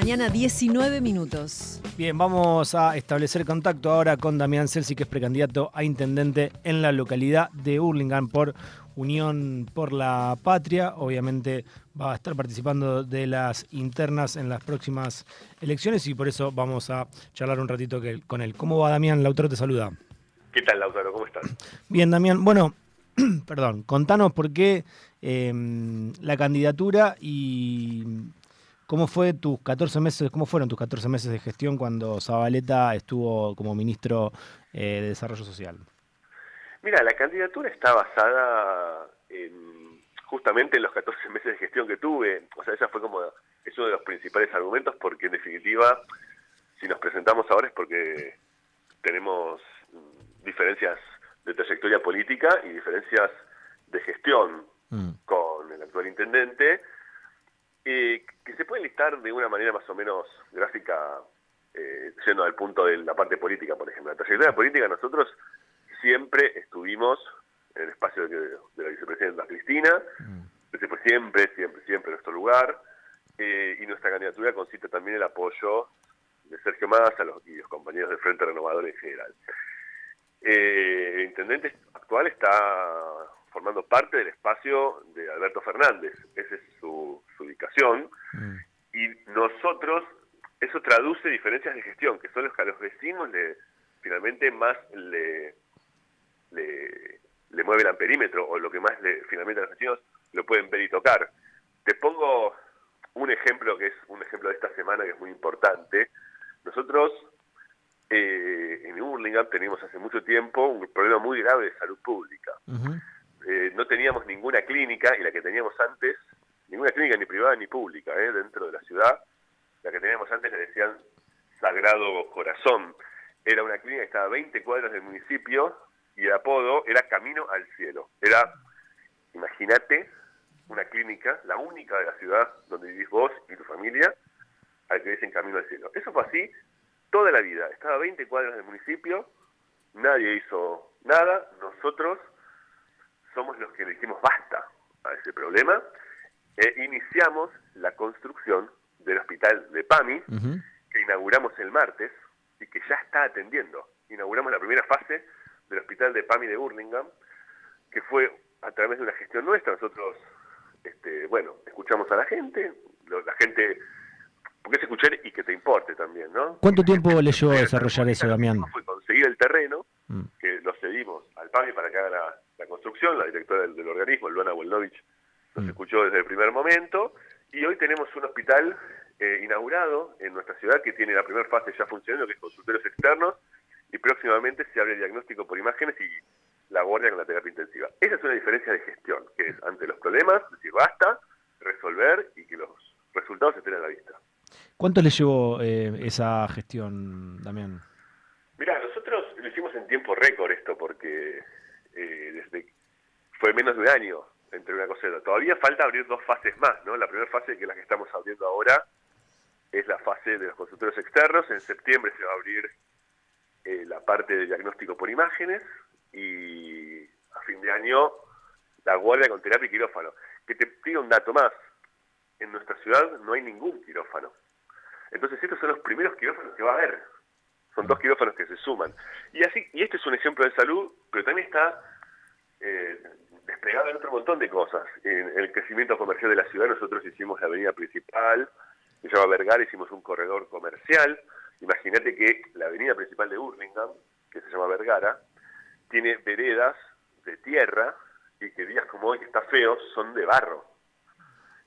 mañana, 19 minutos. Bien, vamos a establecer contacto ahora con Damián Celsi, que es precandidato a intendente en la localidad de Hurlingham por Unión por la Patria. Obviamente va a estar participando de las internas en las próximas elecciones y por eso vamos a charlar un ratito con él. ¿Cómo va Damián? Lautaro te saluda. ¿Qué tal, Lautaro? ¿Cómo estás? Bien, Damián. Bueno, perdón, contanos por qué em, la candidatura y cómo fue tus 14 meses, cómo fueron tus 14 meses de gestión cuando Zabaleta estuvo como ministro eh, de Desarrollo Social. Mira, la candidatura está basada en justamente en los 14 meses de gestión que tuve. O sea, esa fue como es uno de los principales argumentos porque en definitiva, si nos presentamos ahora es porque tenemos diferencias de trayectoria política y diferencias de gestión mm. con el actual intendente, eh, que se pueden listar de una manera más o menos gráfica, eh, yendo al punto de la parte política, por ejemplo. La trayectoria política nosotros siempre estuvimos en el espacio de, la vicepresidenta Cristina, mm. ese fue siempre, siempre, siempre nuestro lugar, eh, y nuestra candidatura consiste también en el apoyo de Sergio Massa los, y los compañeros del Frente Renovador en general. Eh, el intendente actual está formando parte del espacio de Alberto Fernández, esa es su, mm. y nosotros, eso traduce diferencias de gestión, que son los que a los vecinos le, finalmente más le, le, le mueve el amperímetro, o lo que más le, finalmente a los vecinos lo pueden ver y tocar. Te pongo un ejemplo que es un ejemplo de esta semana que es muy importante. Nosotros eh, en Hurlingham teníamos hace mucho tiempo un problema muy grave de salud pública. Eh, no teníamos ninguna clínica y la que teníamos antes, privada ni pública eh, dentro de la ciudad, la que teníamos antes le decían Sagrado Corazón. Era una clínica que estaba a 20 cuadras del municipio y el apodo era Camino al Cielo. Era, imagínate, una clínica, la única de la ciudad donde vivís vos y tu familia, al que dicen Camino al Cielo. Eso fue así toda la vida. Estaba a 20 cuadras del municipio, nadie hizo nada, nosotros somos los que le dijimos basta a ese problema e iniciamos la construcción del hospital de PAMI, que inauguramos el martes y que ya está atendiendo. Inauguramos la primera fase del hospital de PAMI de Burlingame, que fue a través de una gestión nuestra. Nosotros, este, bueno, escuchamos a la gente, la gente porque es escuchar y que te importe también, ¿no? ¿Cuánto tiempo le llevó a desarrollar eso, Damián? Fue conseguir el terreno, mm. que lo cedimos al PAMI para que haga la, construcción, la directora del, organismo, Luana Wolnovich, nos mm. escuchó desde el primer momento, y hoy tenemos un hospital eh, inaugurado en nuestra ciudad que tiene la primera fase ya funcionando, que es consultorios externos, y próximamente se abre el diagnóstico por imágenes y la guardia con la terapia intensiva. Esa es una diferencia de gestión, que es ante los problemas, decir basta, resolver y que los resultados estén a la vista. ¿Cuánto le llevó eh, esa gestión, Damián? Mira, nosotros lo hicimos en tiempo récord esto, porque eh, desde fue menos de un año entre una cosa y otra. Todavía falta abrir dos fases más, ¿no? La primera fase, que es la que estamos abriendo ahora, es la fase de los consultores externos. En septiembre se va a abrir eh, la parte de diagnóstico por imágenes y a fin de año la guardia con terapia y quirófano. Que te diga un dato más, en nuestra ciudad no hay ningún quirófano. Entonces estos son los primeros quirófanos que va a haber. Son dos quirófanos que se suman. Y así, y este es un ejemplo de salud, pero también está eh, desplegado en otro montón de cosas. En, el crecimiento comercial de la ciudad nosotros hicimos la avenida principal, se llama Vergara, hicimos un corredor comercial. Imagínate que la avenida principal de Burlingame, que se llama Vergara, tiene veredas de tierra y que días como hoy que está feo son de barro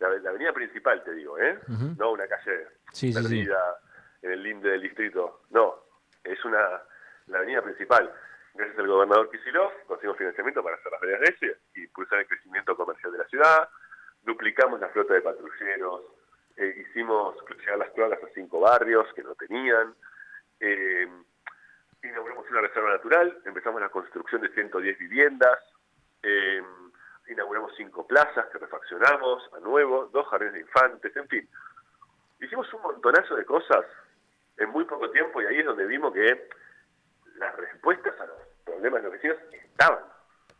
la, avenida principal, te digo, ¿eh? No una calle perdida en el linde del distrito. No, es una la avenida principal. Gracias al gobernador Kisilov conseguimos financiamiento para hacer las veredas de ese y impulsar el crecimiento comercial de la ciudad. Duplicamos la flota de patrulleros. Eh, hicimos llegar las cloacas a cinco barrios que no tenían. Eh, inauguramos una reserva natural. Empezamos la construcción de 110 viviendas. Eh, inauguramos cinco plazas que refaccionamos a nuevo, dos jardines de infantes, en fin. Hicimos un montonazo de cosas en muy poco tiempo y ahí es donde vimos que las respuestas a los problemas de los vecinos estaban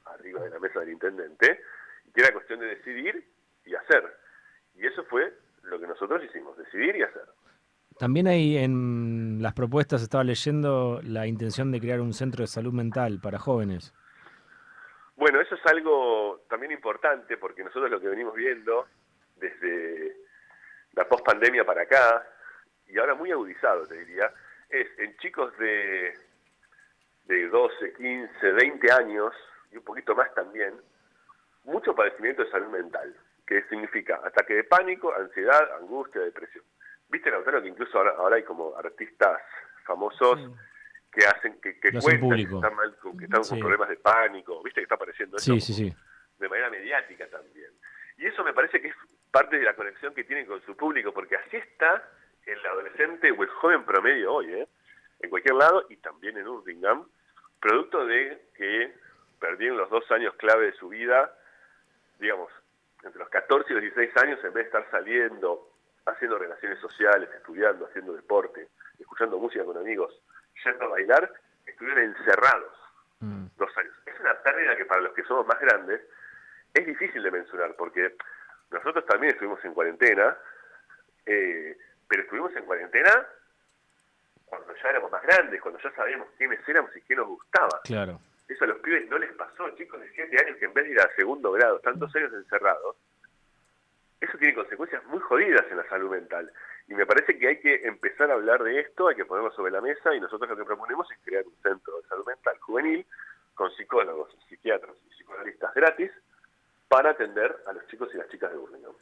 arriba de la mesa del intendente y que era cuestión de decidir y hacer. Y eso fue lo que nosotros hicimos, decidir y hacer. También hay en las propuestas, estaba leyendo, la intención de crear un centro de salud mental para jóvenes. Bueno, eso es algo también importante porque nosotros lo que venimos viendo desde la post-pandemia para acá, y ahora muy agudizado te diría, es en chicos de, de 12, 15, 20 años, y un poquito más también, mucho padecimiento de salud mental, que significa ataque de pánico, ansiedad, angustia, depresión. Viste, Lautaro, que incluso ahora, ahora hay como artistas famosos que hacen, que, que cuentan que están, mal, que están con problemas de pánico, viste que está apareciendo eso de manera mediática también. Y eso me parece que es parte de la conexión que tienen con su público, porque así está el adolescente o el joven promedio hoy, ¿eh? En cualquier lado y también en Urdingham, producto de que perdieron los dos años clave de su vida, digamos, entre los 14 y los 16 años, en vez de estar saliendo, haciendo relaciones sociales, estudiando, haciendo deporte, escuchando música con amigos, yendo a bailar, estuvieron encerrados mm. dos años. Es una pérdida que para los que somos más grandes es difícil de mencionar, porque nosotros también estuvimos en cuarentena, eh, pero estuvimos en cuarentena cuando ya éramos más grandes, cuando ya sabíamos quiénes éramos y qué nos gustaba. Claro. Eso a los pibes no les pasó, chicos de 7 años que en vez de ir a segundo grado, tantos años encerrados, eso tiene consecuencias muy jodidas en la salud mental. Y me parece que hay que empezar a hablar de esto, hay que ponerlo sobre la mesa y nosotros lo que proponemos es crear un centro de salud mental juvenil con psicólogos, psiquiatras y psicoanalistas gratis para atender a los chicos y las chicas de Burlingame.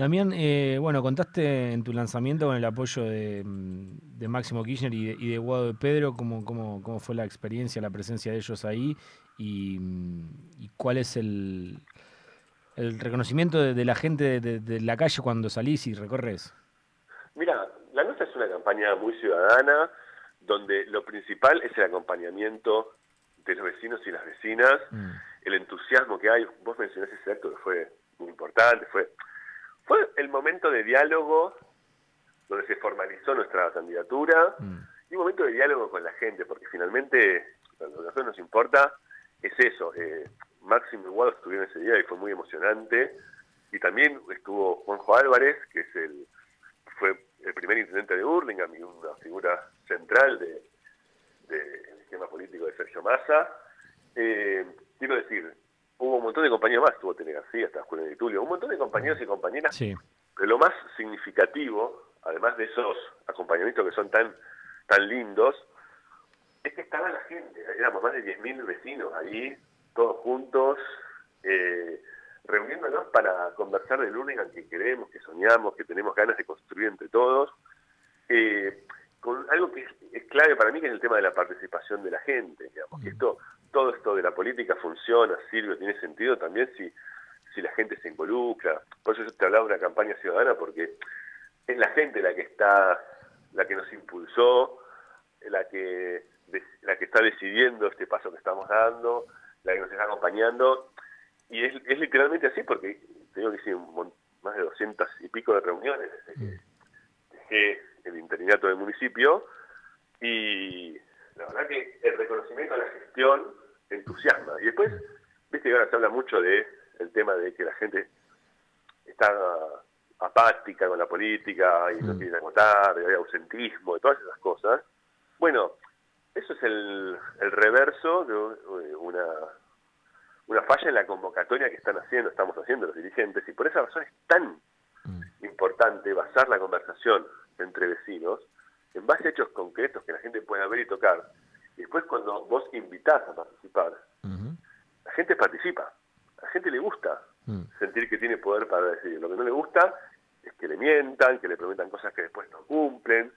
Damián, eh, bueno, contaste en tu lanzamiento con el apoyo de, mm, Máximo Kirchner y de, y de Guado de Pedro, cómo, cómo, cómo, fue la experiencia, la presencia de ellos ahí y, mm, cuál es el, el reconocimiento de, la gente de, la calle cuando salís y recorres. Mira, la nuestra es una campaña muy ciudadana, donde lo principal es el acompañamiento de los vecinos y las vecinas, mm. el entusiasmo que hay. Vos mencionaste ese acto que fue muy importante, fue fue el momento de diálogo donde se formalizó nuestra candidatura mm. y un momento de diálogo con la gente, porque finalmente lo que a nosotros nos importa es eso. Eh, Máximo Iguado estuvieron ese día y fue muy emocionante. Y también estuvo Juanjo Álvarez, que es el fue el primer intendente de Burlingame y una figura central del de, esquema político de Sergio Massa. Eh, quiero decir, hubo un montón de compañeros más, estuvo Tene García, hasta Julio de Tulio, un montón de compañeros y compañeras, pero lo más significativo, además de esos acompañamientos que son tan, tan lindos, es que estaba la gente, éramos más de 10.000 vecinos ahí, todos juntos, eh, reuniéndonos para conversar del Urlingan que queremos, que soñamos, que tenemos ganas de construir entre todos, eh, con algo que es, clave para mí, que es el tema de la participación de la gente, digamos, que esto todo esto de la política funciona, sirve, tiene sentido también si, si la gente se involucra. Por eso yo te hablaba de una campaña ciudadana, porque es la gente la que está, la que nos impulsó, la que, la que está decidiendo este paso que estamos dando, la que nos está acompañando. Y es, es literalmente así, porque tengo que decir más de doscientas y pico de reuniones desde que el interinato del municipio y la verdad que el reconocimiento a la gestión entusiasma. Y después, viste que ahora se habla mucho de el tema de que la gente está apática con la política y no mm. votar, de hay ausentismo, de todas esas cosas. Bueno, eso es el, el reverso de una, una falla en la convocatoria que están haciendo, estamos haciendo los dirigentes, y por esa razón es tan mm. importante basar la conversación entre vecinos en base a hechos concretos que la gente pueda ver y tocar, después cuando vos invitás a participar, la gente participa. A la gente le gusta mm. sentir que tiene poder para decidir. Lo que no le gusta es que le mientan, que le prometan cosas que después no cumplen,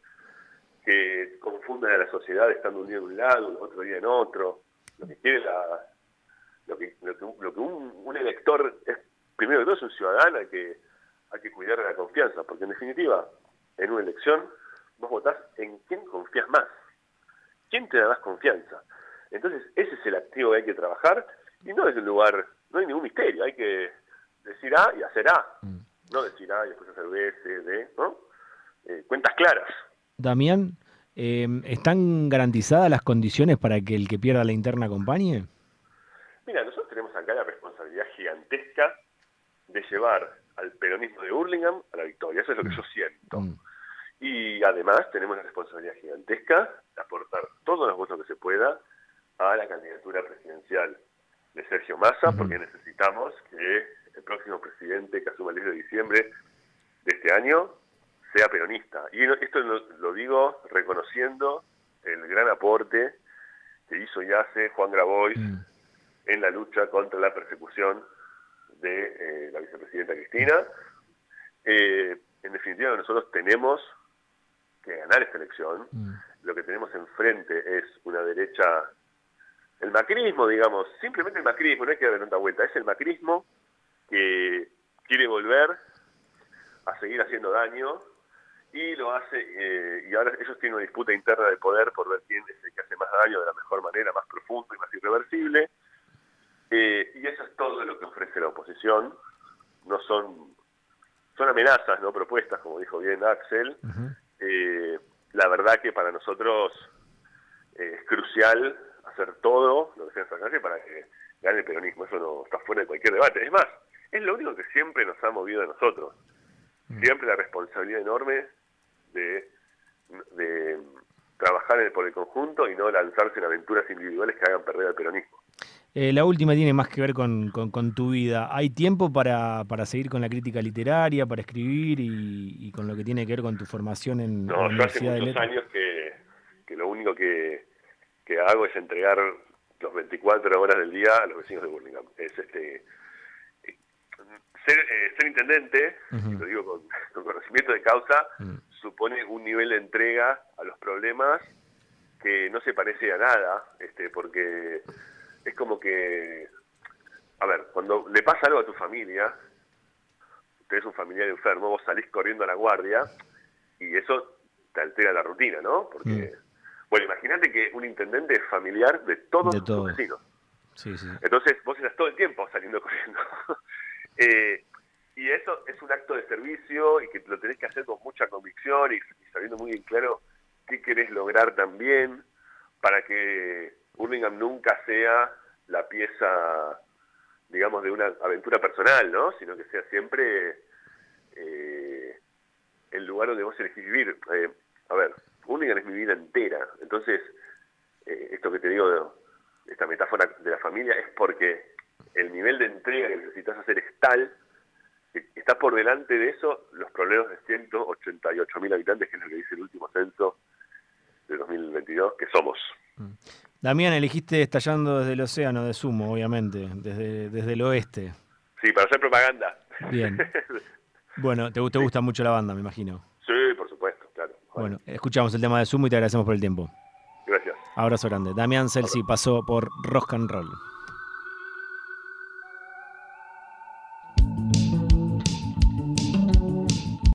que confundan a la sociedad estando un día en un lado, otro día en otro. Lo que quiere la, lo que, lo que, un, elector es, primero que todo, es un ciudadano, hay que, hay que cuidar de la confianza, porque en definitiva, en una elección, vos votás en quién confías más. ¿Quién te da más confianza? Entonces, ese es el activo que hay que trabajar y no es un lugar, no hay ningún misterio, hay que decir A y hacer A, mm. no decir A y después hacer B, C, D, ¿no? Eh, cuentas claras. Damián, eh, ¿están garantizadas las condiciones para que el que pierda la interna acompañe? Mira, nosotros tenemos acá la responsabilidad gigantesca de llevar al peronismo de Hurlingham a la victoria, eso es lo que mm. yo siento. Mm. Y además tenemos la responsabilidad gigantesca aportar todos los votos que se pueda a la candidatura presidencial de Sergio Massa, porque necesitamos que el próximo presidente que asuma el 10 de diciembre de este año sea peronista. Y esto lo, digo reconociendo el gran aporte que hizo y hace Juan Grabois mm. en la lucha contra la persecución de eh, la vicepresidenta Cristina. Eh, en definitiva, nosotros tenemos que ganar esta elección. Mm. Lo que tenemos enfrente es una derecha, el macrismo, digamos, simplemente el macrismo, no hay que darle tanta vuelta, es el macrismo que quiere volver a seguir haciendo daño y lo hace, eh, y ahora ellos tienen una disputa interna de poder por ver quién es el que hace más daño de la mejor manera, más profundo y más irreversible. Eh, y eso es todo lo que ofrece la oposición. No son, son amenazas, no propuestas, como dijo bien Axel. Eh, la verdad que para nosotros es crucial hacer todo lo que sea necesario para que gane el peronismo. Eso no está fuera de cualquier debate. Es más, es lo único que siempre nos ha movido a nosotros. Mm. Siempre la responsabilidad enorme de, de trabajar por el conjunto y no lanzarse en aventuras individuales que hagan perder al peronismo. Eh, la última tiene más que ver con, con, tu vida. ¿Hay tiempo para, para, seguir con la crítica literaria, para escribir y, con lo que tiene que ver con tu formación en no, la Universidad yo hace muchos años que, que, lo único que, que, hago es entregar los 24 horas del día a los vecinos de Burlingame. Es este ser, eh, ser intendente, y lo digo con, conocimiento de causa, mm. supone un nivel de entrega a los problemas que no se parece a nada, este, porque es como que, a ver, cuando le pasa algo a tu familia, tenés un familiar enfermo, vos salís corriendo a la guardia y eso te altera la rutina, ¿no? Porque, mm. bueno, imagínate que un intendente es familiar de todos los vecinos. Sí, sí. Entonces vos estás todo el tiempo saliendo corriendo. Eh, y eso es un acto de servicio y que lo tenés que hacer con mucha convicción y, sabiendo muy bien claro qué querés lograr también para que Burlingame nunca sea la pieza, digamos, de una aventura personal, ¿no? Sino que sea siempre eh, el lugar donde vos elegís vivir. Eh, a ver, Burlingame es mi vida entera. Entonces, esto que te digo, esta metáfora de la familia, es porque el nivel de entrega que necesitas hacer es tal que está por delante de eso los problemas de 188 mil habitantes, que es lo que dice el último censo de 2022, que somos. Damián, elegiste Estallando desde el océano de Sumo, obviamente, desde, desde el oeste. Sí, para hacer propaganda. Bien. Bueno, te, te gusta mucho la banda, me imagino. Sí, por supuesto, claro. Bueno, escuchamos el tema de Sumo y te agradecemos por el tiempo. Gracias. Abrazo grande. Damián Celsi pasó por Rock and Roll.